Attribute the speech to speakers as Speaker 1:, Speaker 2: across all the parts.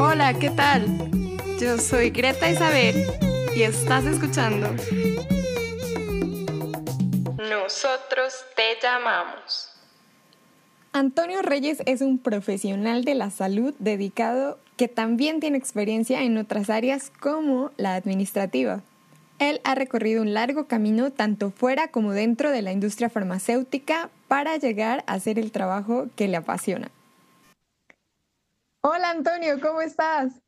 Speaker 1: Hola, ¿qué tal? Yo soy Greta Isabel y estás escuchando. Nosotros te llamamos.
Speaker 2: Antonio Reyes es un profesional de la salud dedicado que también tiene experiencia en otras áreas como la administrativa. Él ha recorrido un largo camino tanto fuera como dentro de la industria farmacéutica para llegar a hacer el trabajo que le apasiona. Hola Antonio, ¿cómo estás?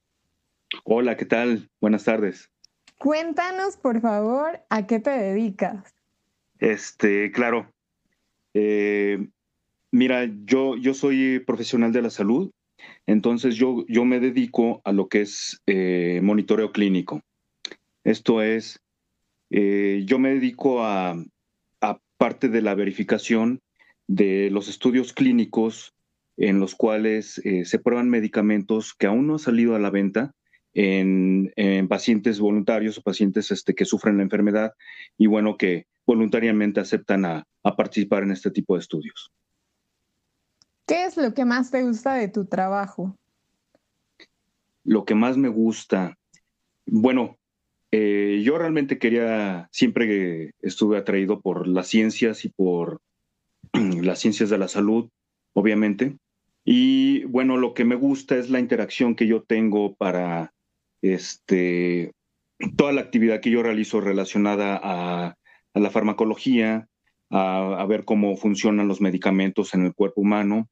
Speaker 3: Hola, ¿qué tal? Buenas tardes.
Speaker 2: Cuéntanos, por favor, a qué te dedicas.
Speaker 3: Este, claro. Eh, mira, yo, yo soy profesional de la salud, entonces yo, yo me dedico a lo que es eh, monitoreo clínico. Esto es, eh, yo me dedico a, parte de la verificación de los estudios clínicos en los cuales eh, se prueban medicamentos que aún no han salido a la venta en, pacientes voluntarios o pacientes este, que sufren la enfermedad y bueno, que voluntariamente aceptan a, a participar en este tipo de estudios.
Speaker 2: ¿Qué es lo que más te gusta de tu trabajo?
Speaker 3: Lo que más me gusta, bueno, eh, yo realmente quería, siempre estuve atraído por las ciencias y por las ciencias de la salud, obviamente. Y bueno, lo que me gusta es la interacción que yo tengo para este, toda la actividad que yo realizo relacionada a, la farmacología, a, ver cómo funcionan los medicamentos en el cuerpo humano,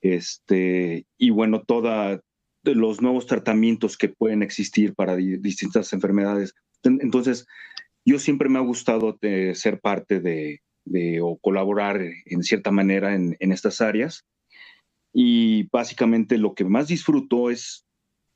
Speaker 3: este, y bueno, toda, los nuevos tratamientos que pueden existir para distintas enfermedades. Entonces, yo siempre me ha gustado eh, ser parte de, o colaborar en cierta manera en, estas áreas. Y básicamente lo que más disfruto es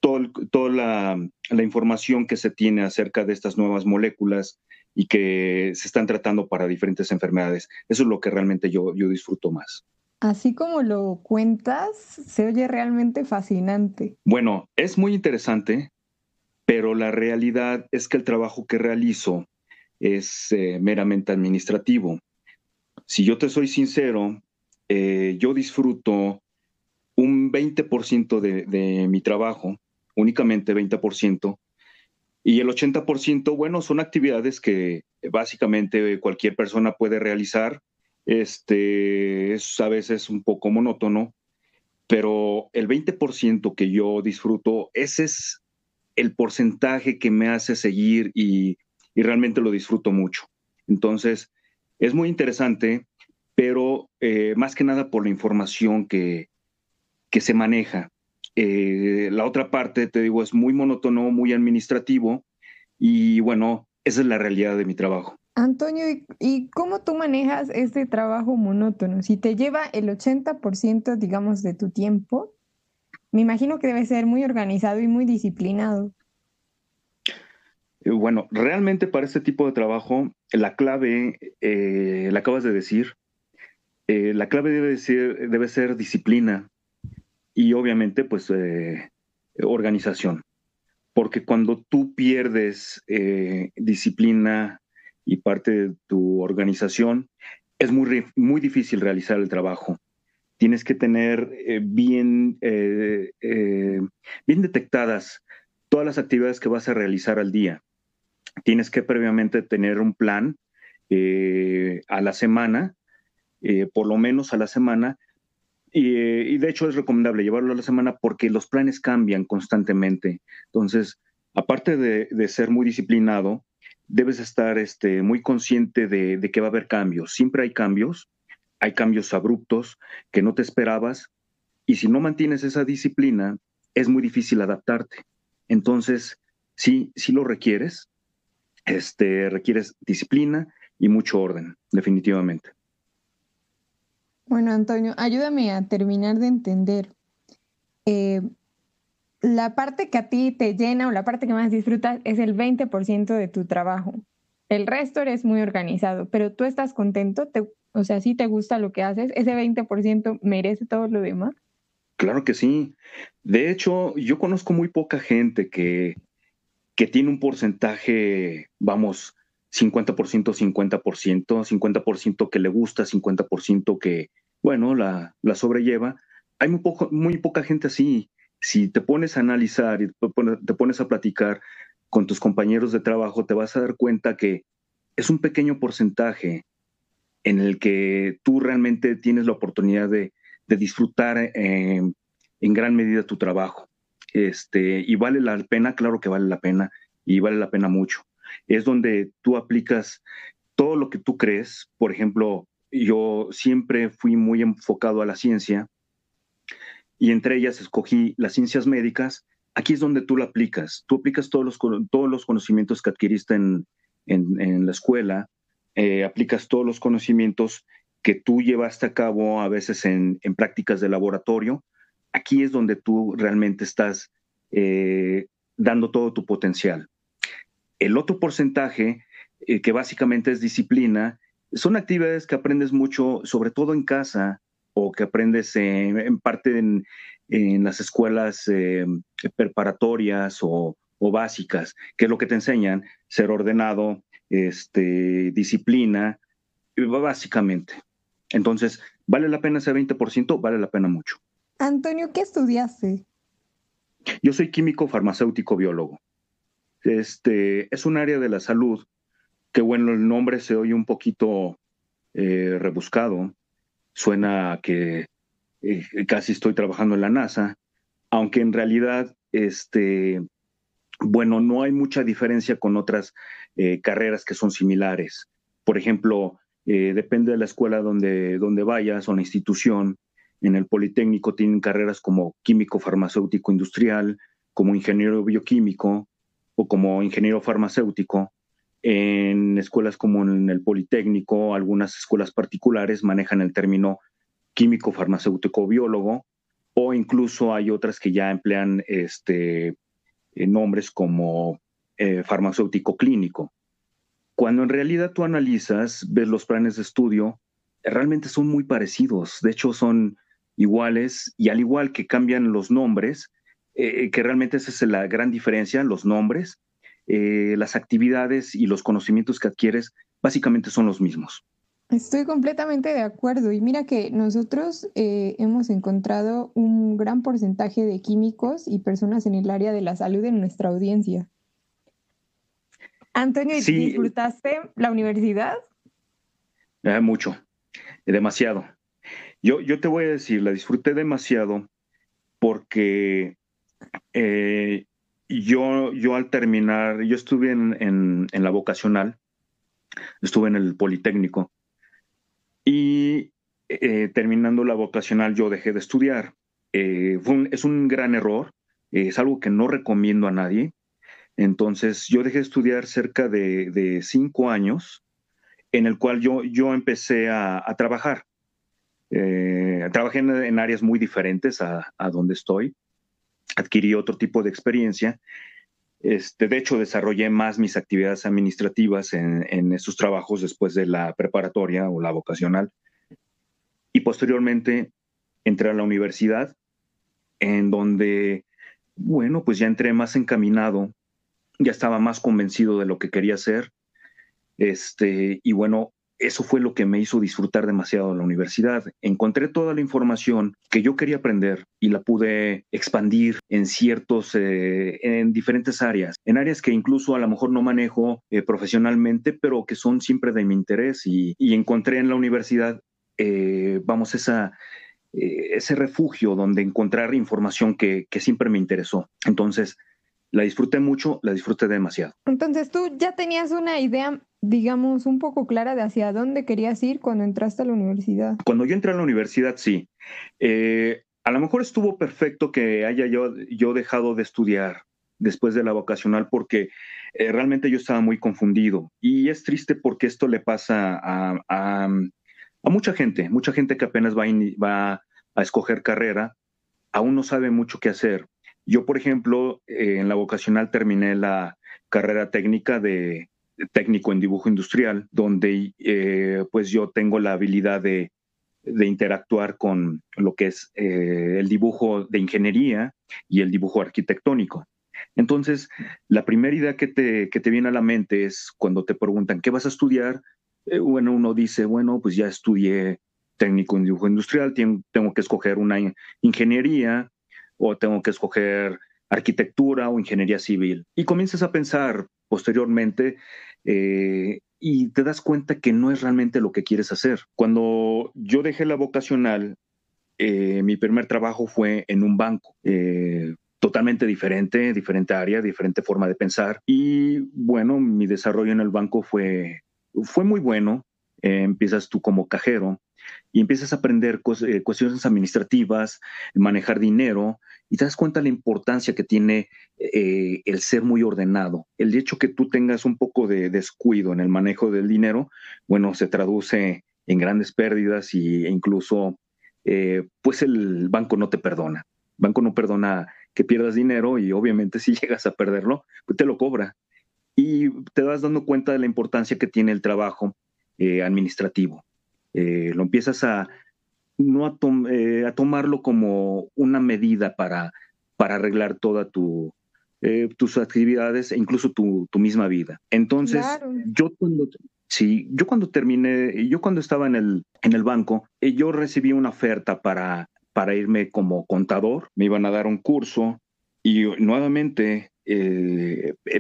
Speaker 3: toda la, información que se tiene acerca de estas nuevas moléculas y que se están tratando para diferentes enfermedades. Eso es lo que realmente yo, yo disfruto más.
Speaker 2: Así como lo cuentas, se oye realmente fascinante.
Speaker 3: Bueno, es muy interesante, pero la realidad es que el trabajo que realizo es eh, meramente administrativo. Si yo te soy sincero, eh, yo disfruto un 20% de, mi trabajo, únicamente 20%, y el 80%, bueno, son actividades que básicamente cualquier persona puede realizar este, es a veces un poco monótono, pero el 20% que yo disfruto, ese es el porcentaje que me hace seguir y, realmente lo disfruto mucho. Entonces, es muy interesante, pero eh, más que nada por la información que, que se maneja. Eh, la otra parte, te digo, es muy monótono, muy administrativo y bueno, esa es la realidad de mi trabajo.
Speaker 2: Antonio, ¿y cómo tú manejas este trabajo monótono? Si te lleva el 80%, digamos, de tu tiempo, me imagino que debe ser muy organizado y muy disciplinado.
Speaker 3: Eh, bueno, realmente para este tipo de trabajo, la clave, eh, la acabas de decir, eh, la clave debe ser, debe ser disciplina y obviamente pues organización. Porque cuando tú pierdes disciplina, y parte de tu organización, es muy, muy difícil realizar el trabajo. Tienes que tener bien, bien detectadas todas las actividades que vas a realizar al día. Tienes que previamente tener un plan a la semana, por lo menos a la semana, y, de hecho es recomendable llevarlo a la semana porque los planes cambian constantemente. Entonces, aparte de, de ser muy disciplinado, debes estar este, muy consciente de, que va a haber cambios. Siempre hay cambios, hay cambios abruptos que no te esperabas y si no mantienes esa disciplina, es muy difícil adaptarte. Entonces, sí, sí lo requieres, este, requieres disciplina y mucho orden, definitivamente.
Speaker 2: Bueno, Antonio, ayúdame a terminar de entender. Eh, la parte que a ti te llena o la parte que más disfrutas es el 20% de tu trabajo. El resto eres muy organizado, pero tú estás contento, o sea, si te gusta lo que haces, ese 20% merece todo lo demás.
Speaker 3: Claro que sí. De hecho, yo conozco muy poca gente que, que tiene un porcentaje, vamos, 50%, 50%, 50% que le gusta, 50% que, bueno, la, sobrelleva. Hay muy, poco, muy poca gente así si te pones a analizar y te pones a platicar con tus compañeros de trabajo, te vas a dar cuenta que es un pequeño porcentaje en el que tú realmente tienes la oportunidad de, disfrutar eh, en gran medida tu trabajo. Este, y vale la pena, claro que vale la pena, y vale la pena mucho. Es donde tú aplicas todo lo que tú crees. Por ejemplo, yo siempre fui muy enfocado a la ciencia y entre ellas escogí las ciencias médicas. Aquí es donde tú la aplicas. Tú aplicas todos los, todos los conocimientos que adquiriste en, la escuela, eh, aplicas todos los conocimientos que tú llevaste a cabo a veces en, prácticas de laboratorio. Aquí es donde tú realmente estás eh, dando todo tu potencial. El otro porcentaje, eh, que básicamente es disciplina, son actividades que aprendes mucho, sobre todo en casa, o que aprendes en, parte en, las escuelas eh, preparatorias o, básicas, que es lo que te enseñan, ser ordenado, este, disciplina, básicamente. Entonces, ¿vale la pena ese 20%? Vale la pena mucho.
Speaker 2: Antonio, ¿qué estudiaste?
Speaker 3: Yo soy químico farmacéutico biólogo. Este, es un área de la salud que, bueno, el nombre se oye un poquito eh, rebuscado, suena que eh, casi estoy trabajando en la NASA, aunque en realidad, este, bueno, no hay mucha diferencia con otras eh, carreras que son similares. Por ejemplo, depende de la escuela donde, donde vayas o la institución. En el Politécnico tienen carreras como químico farmacéutico industrial, como ingeniero bioquímico o como ingeniero farmacéutico. En escuelas como en el Politécnico, algunas escuelas particulares manejan el término químico farmacéutico biólogo o incluso hay otras que ya emplean este, eh, nombres como eh, farmacéutico clínico. Cuando en realidad tú analizas, ves los planes de estudio, realmente son muy parecidos, de hecho son iguales y al igual que cambian los nombres, eh, que realmente esa es la gran diferencia, los nombres, eh, las actividades y los conocimientos que adquieres básicamente son los mismos.
Speaker 2: Estoy completamente de acuerdo y mira que nosotros eh, hemos encontrado un gran porcentaje de químicos y personas en el área de la salud en nuestra audiencia. Antonio, ¿disfrutaste la universidad?
Speaker 3: Eh, mucho, demasiado. Yo, yo te voy a decir, la disfruté demasiado porque yo, yo al terminar, yo estuve en, la vocacional, estuve en el Politécnico y eh, terminando la vocacional yo dejé de estudiar. Eh, es un gran error, es algo que no recomiendo a nadie. Entonces yo dejé de estudiar cerca de, cinco años, en el cual yo, yo empecé a, trabajar. Eh, trabajé en, áreas muy diferentes a, donde estoy adquirí otro tipo de experiencia. Este, de hecho, desarrollé más mis actividades administrativas en, en esos trabajos después de la preparatoria o la vocacional. Y posteriormente entré a la universidad, en donde, bueno, pues ya entré más encaminado, ya estaba más convencido de lo que quería hacer. Este, y bueno, eso fue lo que me hizo disfrutar demasiado de la universidad. Encontré toda la información que yo quería aprender y la pude expandir en ciertos, eh, en diferentes áreas, en áreas que incluso a lo mejor no manejo eh, profesionalmente, pero que son siempre de mi interés y, encontré en la universidad, eh, vamos, ese refugio donde encontrar información que, que siempre me interesó. Entonces, la disfruté mucho, la disfruté demasiado.
Speaker 2: Entonces, tú ya tenías una idea digamos, un poco clara de hacia dónde querías ir cuando entraste a la universidad.
Speaker 3: Cuando yo entré a la universidad, sí. Eh, a lo mejor estuvo perfecto que haya yo, yo dejado de estudiar después de la vocacional porque eh, realmente yo estaba muy confundido. Y es triste porque esto le pasa a, a, mucha gente, mucha gente que apenas va, va a escoger carrera, aún no sabe mucho qué hacer. Yo, por ejemplo, eh, en la vocacional terminé la carrera técnica de técnico en dibujo industrial, donde eh, pues yo tengo la habilidad de, interactuar con lo que es eh, el dibujo de ingeniería y el dibujo arquitectónico. Entonces, la primera idea que te, que te viene a la mente es cuando te preguntan, ¿qué vas a estudiar? Eh, bueno, uno dice, bueno, pues ya estudié técnico en dibujo industrial, tengo, tengo que escoger una ingeniería o tengo que escoger arquitectura o ingeniería civil. Y comienzas a pensar posteriormente eh, y te das cuenta que no es realmente lo que quieres hacer. Cuando yo dejé la vocacional, eh, mi primer trabajo fue en un banco. Eh, totalmente diferente, diferente área, diferente forma de pensar. Y bueno, mi desarrollo en el banco fue, fue muy bueno. empiezas tú como cajero y empiezas a aprender cuestiones administrativas, manejar dinero, y te das cuenta de la importancia que tiene eh, el ser muy ordenado. El hecho que tú tengas un poco de descuido en el manejo del dinero, bueno, se traduce en grandes pérdidas y, e incluso, eh, pues el banco no te perdona. El banco no perdona que pierdas dinero y obviamente si llegas a perderlo, pues te lo cobra. Y te vas dando cuenta de la importancia que tiene el trabajo eh, administrativo. Lo empiezas a, no a, eh, a, tomarlo como una medida para, para arreglar toda tu, eh, tus actividades e incluso tu, tu misma vida. Entonces, yo cuando, sí, yo cuando terminé, yo cuando estaba en el, en el banco, eh, yo recibí una oferta para, para irme como contador, me iban a dar un curso y nuevamente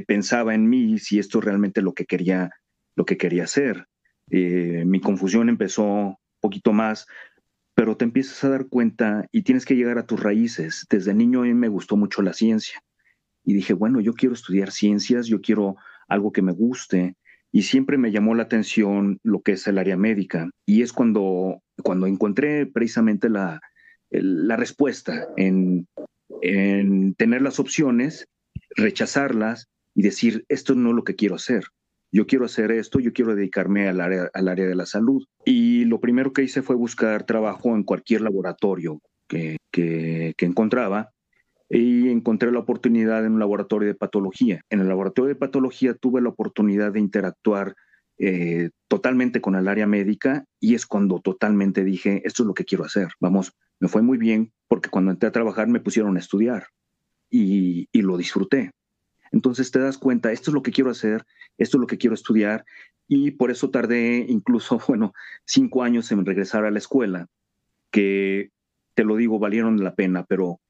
Speaker 3: pensaba en mí si esto realmente lo que quería, lo que quería hacer. Mi confusión empezó un poquito más pero te empiezas a dar cuenta y tienes que llegar a tus raíces. Desde niño a mí me gustó mucho la ciencia y dije, bueno, yo quiero estudiar ciencias, yo quiero algo que me guste y siempre me llamó la atención lo que es el área médica y es cuando, cuando encontré precisamente la, la respuesta en, en tener las opciones, rechazarlas y decir, esto no es lo que quiero hacer yo quiero hacer esto, yo quiero dedicarme al área, al área de la salud. Y lo primero que hice fue buscar trabajo en cualquier laboratorio que, que, encontraba y encontré la oportunidad en un laboratorio de patología. En el laboratorio de patología tuve la oportunidad de interactuar eh, totalmente con el área médica y es cuando totalmente dije, esto es lo que quiero hacer. Vamos, me fue muy bien porque cuando entré a trabajar me pusieron a estudiar y, y lo disfruté. Entonces te das cuenta, esto es lo que quiero hacer, esto es lo que quiero estudiar y por eso tardé incluso, bueno, cinco años en regresar a la escuela, que te lo digo, valieron la pena, pero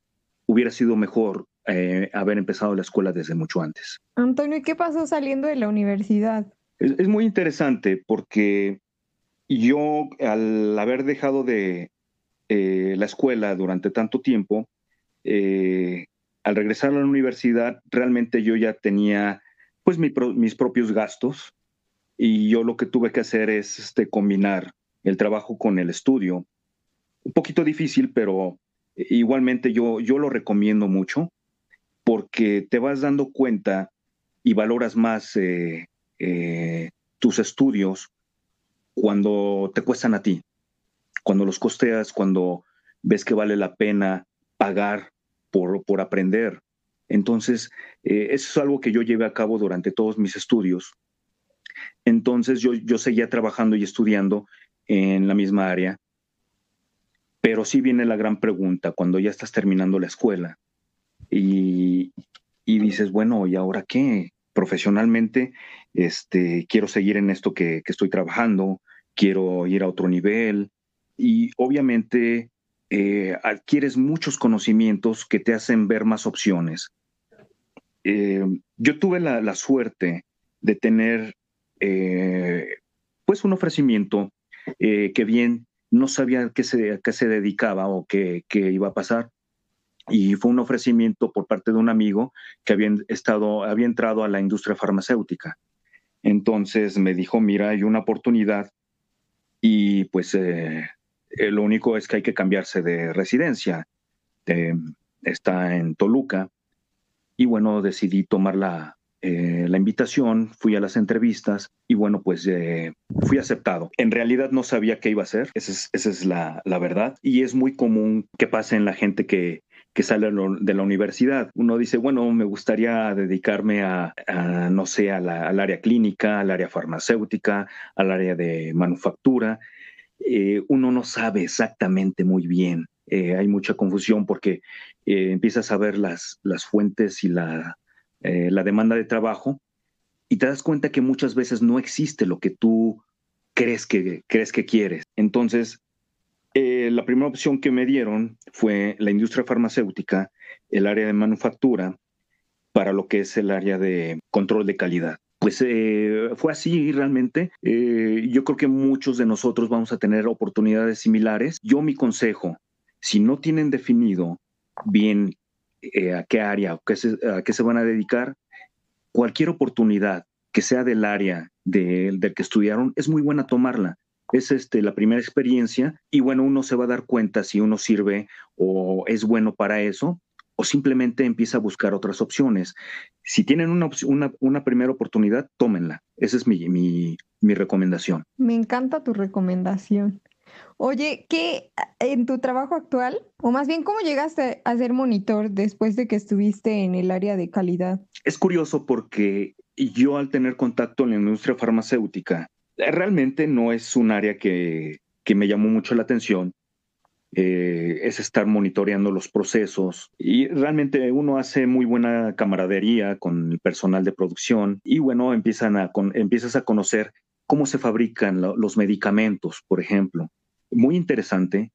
Speaker 3: hubiera sido mejor eh, haber empezado la escuela desde mucho antes.
Speaker 2: Antonio, ¿y qué pasó saliendo de la universidad?
Speaker 3: Es, muy interesante porque yo al haber dejado de eh, la escuela durante tanto tiempo, eh, al regresar a la universidad, realmente yo ya tenía pues mis propios gastos y yo lo que tuve que hacer es este, combinar el trabajo con el estudio. Un poquito difícil, pero igualmente yo, yo lo recomiendo mucho porque te vas dando cuenta y valoras más eh, eh, tus estudios cuando te cuestan a ti, cuando los costeas, cuando ves que vale la pena pagar por, aprender. Entonces, eh, eso es algo que yo llevé a cabo durante todos mis estudios. Entonces, yo, yo seguía trabajando y estudiando en la misma área, pero sí viene la gran pregunta cuando ya estás terminando la escuela y, dices, bueno, ¿y ahora qué? Profesionalmente, este, quiero seguir en esto que, que estoy trabajando, quiero ir a otro nivel y obviamente eh, adquieres muchos conocimientos que te hacen ver más opciones. Eh, yo tuve la, suerte de tener eh, pues un ofrecimiento que bien no sabía qué se, qué se dedicaba o qué, qué, iba a pasar. Y fue un ofrecimiento por parte de un amigo que había, estado, había entrado a la industria farmacéutica. Entonces me dijo, mira, hay una oportunidad y pues eh, lo único es que hay que cambiarse de residencia. está en Toluca. Y bueno, decidí tomar la, eh, la invitación, fui a las entrevistas y bueno, pues eh, fui aceptado. En realidad no sabía qué iba a hacer, esa es, esa es la, la, verdad. Y es muy común que pase en la gente que, que sale de la universidad. Uno dice, bueno, me gustaría dedicarme a, no sé, al área clínica, al área farmacéutica, al área de manufactura. Eh, uno no sabe exactamente muy bien. Eh, hay mucha confusión porque eh, empiezas a ver las, las fuentes y la, la demanda de trabajo y te das cuenta que muchas veces no existe lo que tú crees que, crees que quieres. Entonces, la primera opción que me dieron fue la industria farmacéutica, el área de manufactura, para lo que es el área de control de calidad. Pues eh, fue así realmente. Eh, yo creo que muchos de nosotros vamos a tener oportunidades similares. Yo mi consejo, si no tienen definido bien a qué área o a qué se van a dedicar, cualquier oportunidad que sea del área del que estudiaron, es muy buena tomarla es este, la primera experiencia y bueno, uno se va a dar cuenta si uno sirve o es bueno para eso o simplemente empieza a buscar otras opciones. Si tienen una, una, una primera oportunidad, tómenla. Esa es mi, mi, mi recomendación.
Speaker 2: Me encanta tu recomendación. Oye, ¿qué en tu trabajo actual, o más bien, cómo llegaste a ser monitor después de que estuviste en el área de calidad?
Speaker 3: Es curioso porque yo al tener contacto en la industria farmacéutica, realmente no es un área que, me llamó mucho la atención. Eh, es estar monitoreando los procesos y realmente uno hace muy buena camaradería con el personal de producción y bueno, empiezan a empiezas a conocer cómo se fabrican los medicamentos, por ejemplo. Muy interesante,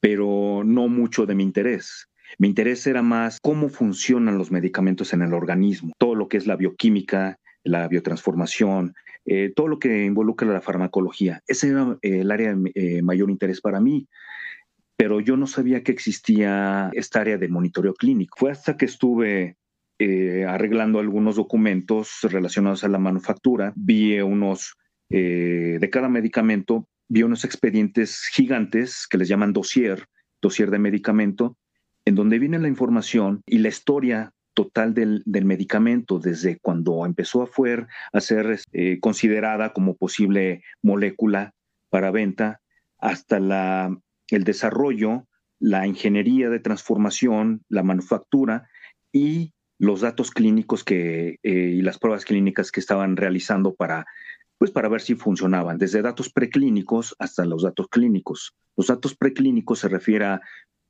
Speaker 3: pero no mucho de mi interés. Mi interés era más cómo funcionan los medicamentos en el organismo, todo lo que es la bioquímica, la biotransformación, eh, todo lo que involucra la farmacología. Ese era eh, el área de mayor interés para mí, pero yo no sabía que existía esta área de monitoreo clínico. Fue hasta que estuve arreglando algunos documentos relacionados a la manufactura, vi unos, de cada medicamento, vi unos expedientes gigantes que les llaman dossier, dossier de medicamento, en donde viene la información y la historia total del, medicamento, desde cuando empezó a, a ser eh, considerada como posible molécula para venta, hasta la, el desarrollo, la ingeniería de transformación, la manufactura y los datos clínicos que, eh, y las pruebas clínicas que estaban realizando para, pues para ver si funcionaban, desde datos preclínicos hasta los datos clínicos. Los datos preclínicos se refiere a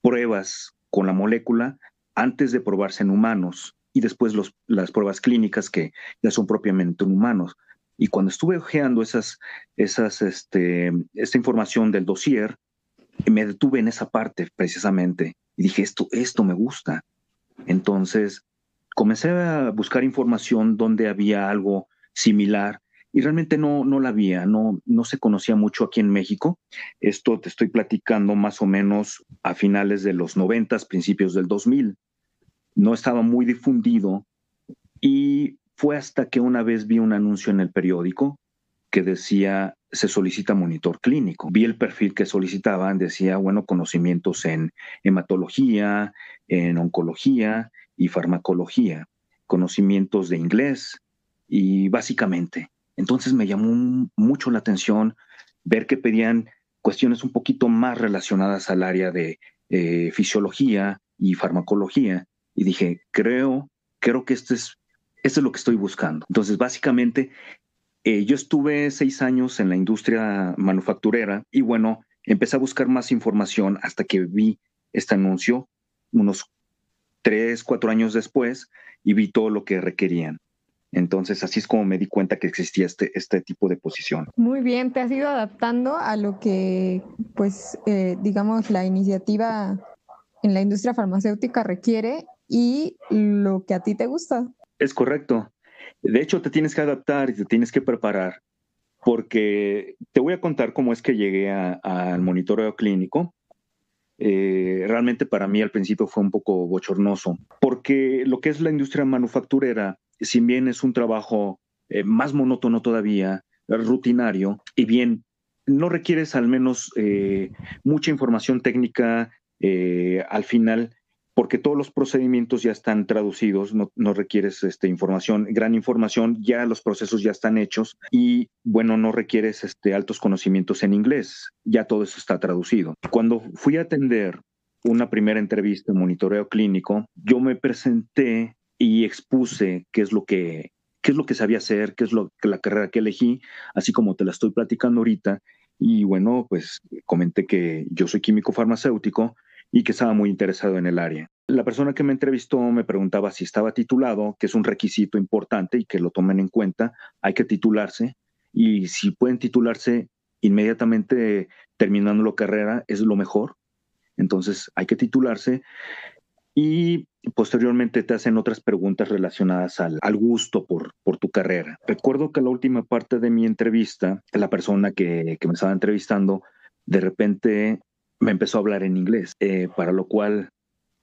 Speaker 3: pruebas con la molécula antes de probarse en humanos y después las pruebas clínicas que ya son propiamente en humanos. Y cuando estuve ojeando esas, esas, este, esta información del dossier, me detuve en esa parte precisamente y dije, esto, esto me gusta. Entonces, comencé a buscar información donde había algo similar y realmente no, no la había, no, no se conocía mucho aquí en México. Esto te estoy platicando más o menos a finales de los 90, principios del 2000 no estaba muy difundido y fue hasta que una vez vi un anuncio en el periódico que decía se solicita monitor clínico. Vi el perfil que solicitaban, decía, bueno, conocimientos en hematología, en oncología y farmacología, conocimientos de inglés y básicamente. Entonces me llamó mucho la atención ver que pedían cuestiones un poquito más relacionadas al área de eh, fisiología y farmacología y dije, creo, creo que esto es, esto es lo que estoy buscando. Entonces, básicamente, eh, yo estuve seis años en la industria manufacturera y bueno, empecé a buscar más información hasta que vi este anuncio unos tres, cuatro años después y vi todo lo que requerían. Entonces, así es como me di cuenta que existía este, este tipo de posición.
Speaker 2: Muy bien, te has ido adaptando a lo que, pues, eh, digamos, la iniciativa en la industria farmacéutica requiere y lo que a ti te gusta.
Speaker 3: Es correcto. De hecho, te tienes que adaptar y te tienes que preparar, porque te voy a contar cómo es que llegué al monitoreo clínico. Eh, realmente para mí al principio fue un poco bochornoso, porque lo que es la industria manufacturera, si bien es un trabajo eh, más monótono todavía, rutinario, y bien no requieres al menos eh, mucha información técnica, al final porque todos los procedimientos ya están traducidos, no, requieres este, información, gran información, ya los procesos ya están hechos y bueno, no requieres este, altos conocimientos en inglés, ya todo eso está traducido. Cuando fui a atender una primera entrevista en monitoreo clínico, yo me presenté y expuse qué es lo que es lo que sabía hacer, qué es lo la carrera que elegí, así como te la estoy platicando ahorita. Y bueno, pues comenté que yo soy químico farmacéutico, y que estaba muy interesado en el área. La persona que me entrevistó me preguntaba si estaba titulado, que es un requisito importante y que lo tomen en cuenta. Hay que titularse y si pueden titularse inmediatamente terminando la carrera es lo mejor. Entonces hay que titularse y posteriormente te hacen otras preguntas relacionadas al, gusto por, tu carrera. Recuerdo que la última parte de mi entrevista, la persona que, me estaba entrevistando, de repente me empezó a hablar en inglés, eh, para lo cual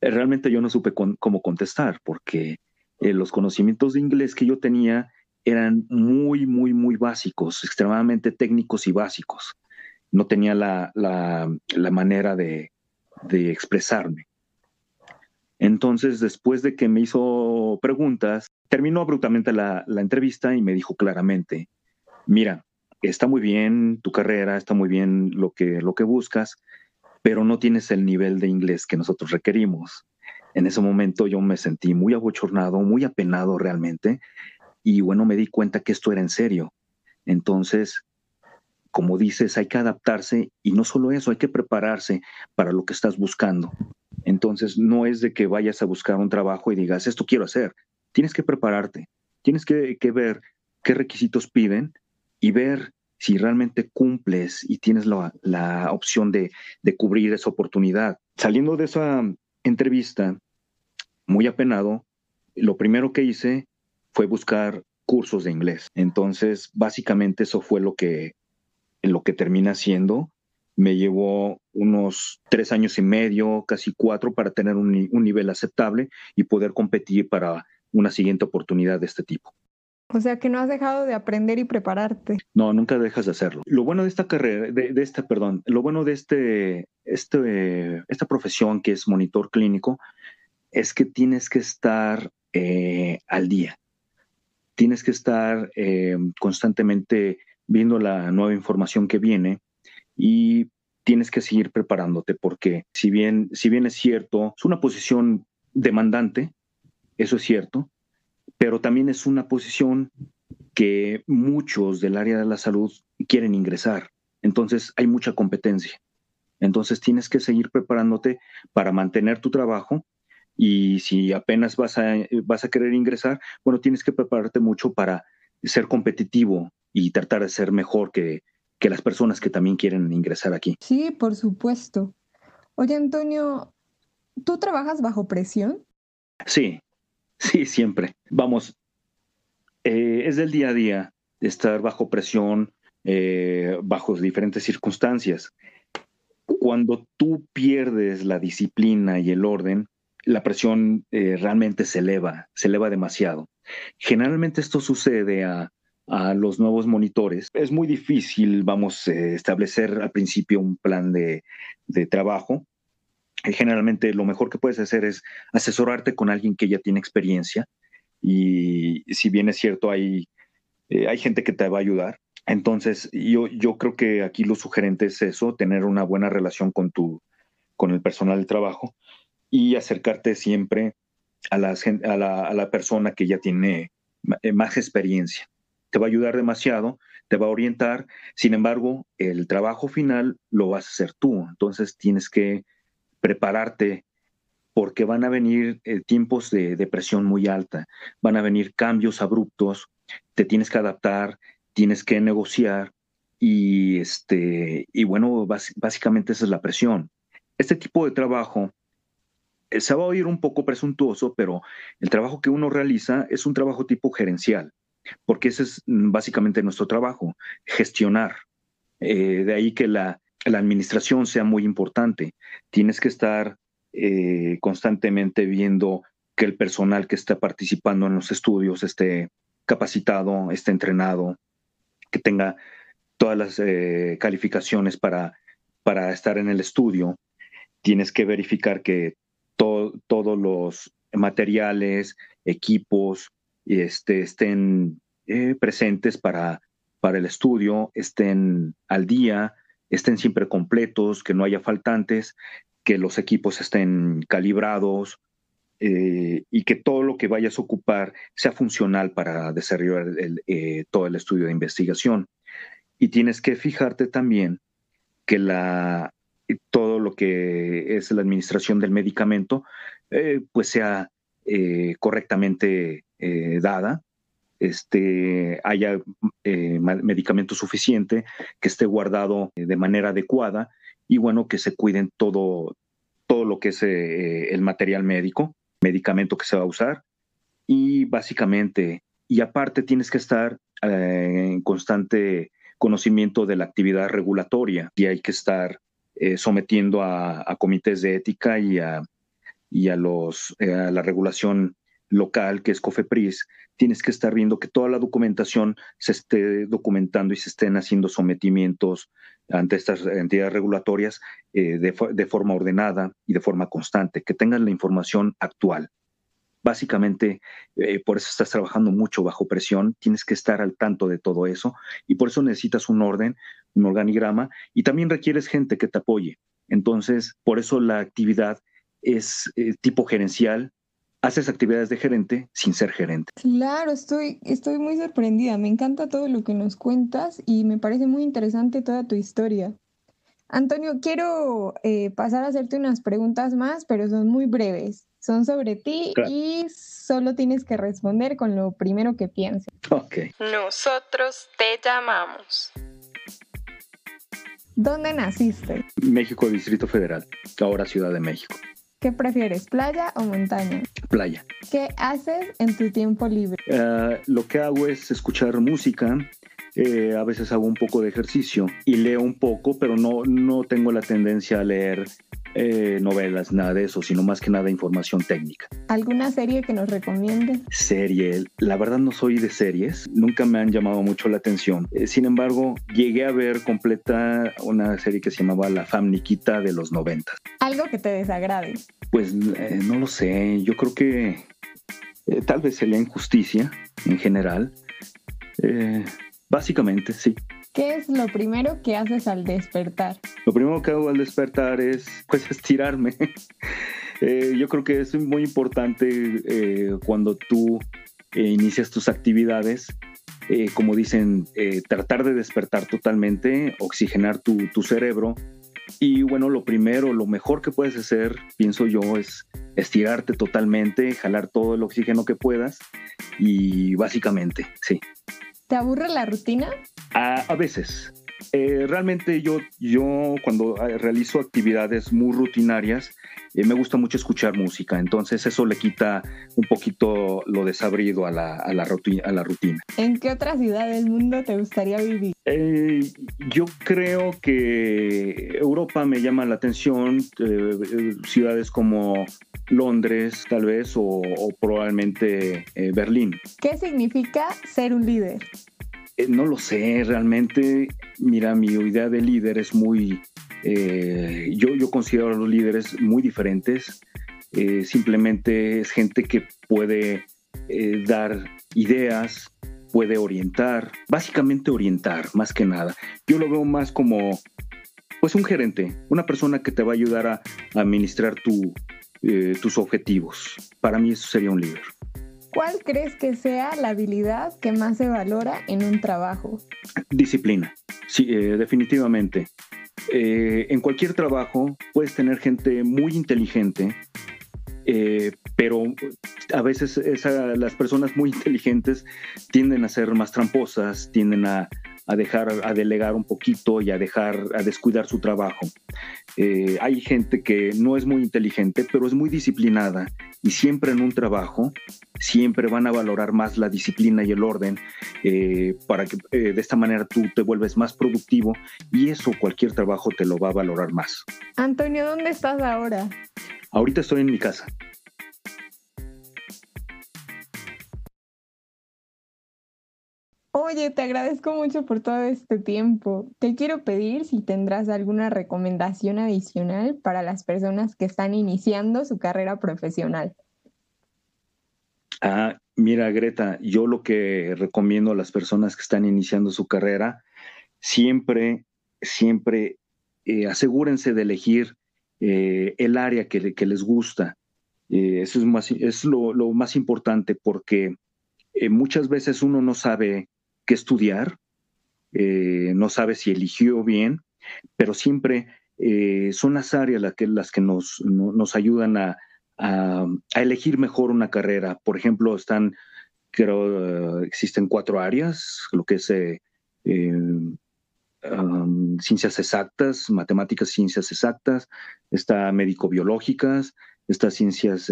Speaker 3: eh, realmente yo no supe cómo contestar, porque eh, los conocimientos de inglés que yo tenía eran muy, muy, muy básicos, extremadamente técnicos y básicos. No tenía la, manera de, expresarme. Entonces, después de que me hizo preguntas, terminó abruptamente la, entrevista y me dijo claramente, mira, está muy bien tu carrera, está muy bien lo que, lo que buscas, pero no tienes el nivel de inglés que nosotros requerimos. En ese momento yo me sentí muy abochornado, muy apenado realmente, y bueno, me di cuenta que esto era en serio. Entonces, como dices, hay que adaptarse y no solo eso, hay que prepararse para lo que estás buscando. Entonces, no es de que vayas a buscar un trabajo y digas, esto quiero hacer. Tienes que prepararte, tienes que, ver qué requisitos piden y ver si realmente cumples y tienes la, opción de, cubrir esa oportunidad. Saliendo de esa entrevista, muy apenado, lo primero que hice fue buscar cursos de inglés. Entonces, básicamente eso fue lo que, lo que termina siendo. Me llevó unos tres años y medio, casi cuatro, para tener un, nivel aceptable y poder competir para una siguiente oportunidad de este tipo.
Speaker 2: O sea que no has dejado de aprender y prepararte.
Speaker 3: No, nunca dejas de hacerlo. Lo bueno de esta carrera, de, esta, perdón, lo bueno de este, este, esta profesión que es monitor clínico es que tienes que estar eh, al día tienes que estar eh, constantemente viendo la nueva información que viene y tienes que seguir preparándote porque si bien, si bien es cierto, es una posición demandante, eso es cierto, pero también es una posición que muchos del área de la salud quieren ingresar. Entonces hay mucha competencia. Entonces tienes que seguir preparándote para mantener tu trabajo y si apenas vas a, vas a querer ingresar, bueno, tienes que prepararte mucho para ser competitivo y tratar de ser mejor que, que las personas que también quieren ingresar aquí.
Speaker 2: Sí, por supuesto. Oye, Antonio, ¿tú trabajas bajo presión?
Speaker 3: Sí, sí, siempre. Vamos, eh, es del día a día estar bajo presión, eh, bajo diferentes circunstancias. Cuando tú pierdes la disciplina y el orden, la presión eh, realmente se eleva, se eleva demasiado. Generalmente esto sucede a, los nuevos monitores. Es muy difícil, vamos, a eh, establecer al principio un plan de, trabajo. Eh, generalmente lo mejor que puedes hacer es asesorarte con alguien que ya tiene experiencia y si bien es cierto, hay, hay gente que te va a ayudar. Entonces, yo, yo creo que aquí lo sugerente es eso, tener una buena relación con, tu, con el personal de trabajo y acercarte siempre a la, a la, persona que ya tiene eh, más experiencia. Te va a ayudar demasiado, te va a orientar, sin embargo, el trabajo final lo vas a hacer tú, entonces tienes que prepararte porque van a venir eh, tiempos de, presión muy alta, van a venir cambios abruptos, te tienes que adaptar, tienes que negociar y, este, y bueno, básicamente esa es la presión. Este tipo de trabajo eh, se va a oír un poco presuntuoso, pero el trabajo que uno realiza es un trabajo tipo gerencial, porque ese es mm, básicamente nuestro trabajo, gestionar. Eh, de ahí que la, administración sea muy importante. Tienes que estar eh, constantemente viendo que el personal que está participando en los estudios esté capacitado, esté entrenado, que tenga todas las calificaciones para, para estar en el estudio. Tienes que verificar que todos los materiales, equipos, este, estén eh, presentes para, para el estudio, estén al día, estén siempre completos, que no haya faltantes, que los equipos estén calibrados eh, y que todo lo que vayas a ocupar sea funcional para desarrollar eh, todo el estudio de investigación. Y tienes que fijarte también que la, todo lo que es la administración del medicamento, eh, pues sea eh, correctamente eh, dada, este, haya eh, medicamento suficiente, que esté guardado de manera adecuada y bueno, que se cuiden todo, todo lo que es el material médico, medicamento que se va a usar. Y básicamente, y aparte tienes que estar en constante conocimiento de la actividad regulatoria y hay que estar eh, sometiendo a, comités de ética y a, y a, los, eh, a la regulación local que es COFEPRIS, tienes que estar viendo que toda la documentación se esté documentando y se estén haciendo sometimientos ante estas entidades regulatorias eh, de, forma ordenada y de forma constante, que tengan la información actual. Básicamente, eh, por eso estás trabajando mucho bajo presión, tienes que estar al tanto de todo eso y por eso necesitas un orden, un organigrama y también requieres gente que te apoye. Entonces, por eso la actividad es eh, tipo gerencial, haces actividades de gerente sin ser gerente.
Speaker 2: Claro, estoy, estoy muy sorprendida. Me encanta todo lo que nos cuentas y me parece muy interesante toda tu historia. Antonio, quiero eh, pasar a hacerte unas preguntas más, pero son muy breves. Son sobre ti y solo tienes que responder con lo primero que pienses.
Speaker 3: Ok.
Speaker 1: Nosotros te llamamos.
Speaker 2: ¿Dónde naciste?
Speaker 3: México, Distrito Federal, ahora Ciudad de México.
Speaker 2: ¿Qué prefieres, playa o montaña?
Speaker 3: Playa.
Speaker 2: ¿Qué haces en tu tiempo libre?
Speaker 3: Ah, lo que hago es escuchar música, eh, a veces hago un poco de ejercicio y leo un poco, pero no, no tengo la tendencia a leer eh, novelas, nada de eso, sino más que nada información técnica.
Speaker 2: ¿Alguna serie que nos recomiende?
Speaker 3: Serie, la verdad no soy de series, nunca me han llamado mucho la atención. Eh, sin embargo, llegué a ver completa una serie que se llamaba La Fam Nikita de los 90.
Speaker 2: ¿Algo que te desagrade?
Speaker 3: Pues no lo sé, yo creo que tal vez sería injusticia en general. Eh, Básicamente, sí.
Speaker 2: ¿Qué es lo primero que haces al despertar?
Speaker 3: Lo primero que hago al despertar es pues estirarme. Eh, yo creo que es muy importante eh, cuando tú eh, inicias tus actividades, como dicen, tratar de despertar totalmente, oxigenar tu, tu cerebro. Y bueno, lo primero, lo mejor que puedes hacer, pienso yo, es estirarte totalmente, jalar todo el oxígeno que puedas y básicamente, sí.
Speaker 2: ¿Te aburre la rutina?
Speaker 3: A, veces. Eh, realmente yo, yo cuando eh, realizo actividades muy rutinarias, eh, me gusta mucho escuchar música, entonces eso le quita un poquito lo desabrido a la, a la, rutina, a la rutina.
Speaker 2: ¿En qué otra ciudad del mundo te gustaría vivir?
Speaker 3: yo creo que Europa me llama la atención, ciudades como Londres tal vez o, probablemente Berlín.
Speaker 2: ¿Qué significa ser un líder?
Speaker 3: Eh, no lo sé, realmente, mira, mi idea de líder es muy, eh, yo, considero a los líderes muy diferentes, simplemente es gente que puede dar ideas, puede orientar, básicamente orientar, más que nada. Yo lo veo más como, pues un gerente, una persona que te va a ayudar a administrar tu, eh, tus objetivos. Para mí eso sería un líder.
Speaker 2: ¿Cuál crees que sea la habilidad que más se valora en un trabajo?
Speaker 3: Disciplina, sí, eh, definitivamente. Eh, en cualquier trabajo puedes tener gente muy inteligente, pero a veces las personas muy inteligentes tienden a ser más tramposas, tienden a, a dejar, a delegar un poquito y a dejar, a descuidar su trabajo. Eh, hay gente que no es muy inteligente, pero es muy disciplinada y siempre en un trabajo, siempre van a valorar más la disciplina y el orden eh, para que eh, de esta manera tú te vuelves más productivo y eso cualquier trabajo te lo va a valorar más.
Speaker 2: Antonio, ¿dónde estás ahora?
Speaker 3: Ahorita estoy en mi casa.
Speaker 2: Oye, te agradezco mucho por todo este tiempo. Te quiero pedir si tendrás alguna recomendación adicional para las personas que están iniciando su carrera profesional.
Speaker 3: Ah, mira, Greta, yo lo que recomiendo a las personas que están iniciando su carrera, siempre, siempre eh, asegúrense de elegir eh, el área que, les gusta. Eh, eso es, más, es lo, lo, más importante porque muchas veces uno no sabe que estudiar, eh, no sabe si eligió bien, pero siempre eh, son las áreas las que, las que nos, nos ayudan a, a, elegir mejor una carrera. Por ejemplo, están creo existen cuatro áreas, lo que es ciencias exactas, matemáticas, ciencias exactas, está médico-biológicas, está ciencias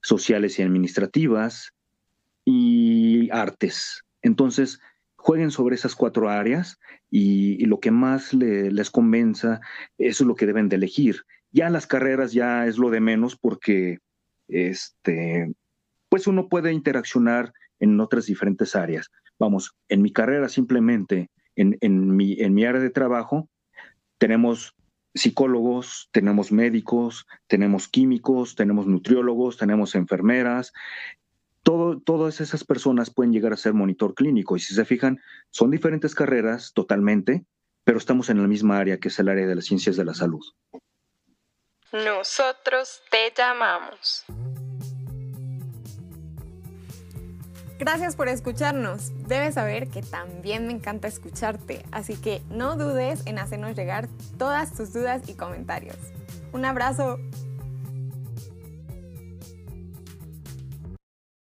Speaker 3: sociales y administrativas y artes. Entonces, jueguen sobre esas cuatro áreas y, lo que más les convenza, eso es lo que deben de elegir. Ya las carreras ya es lo de menos porque este, pues uno puede interaccionar en otras diferentes áreas. Vamos, en mi carrera simplemente, en, en, mi, en mi área de trabajo, tenemos psicólogos, tenemos médicos, tenemos químicos, tenemos nutriólogos, tenemos enfermeras. Todo, todas esas personas pueden llegar a ser monitor clínico y si se fijan, son diferentes carreras totalmente, pero estamos en la misma área que es el área de las ciencias de la salud.
Speaker 2: Nosotros te llamamos. Gracias por escucharnos. Debes saber que también me encanta escucharte, así que no dudes en hacernos llegar todas tus dudas y comentarios. Un abrazo.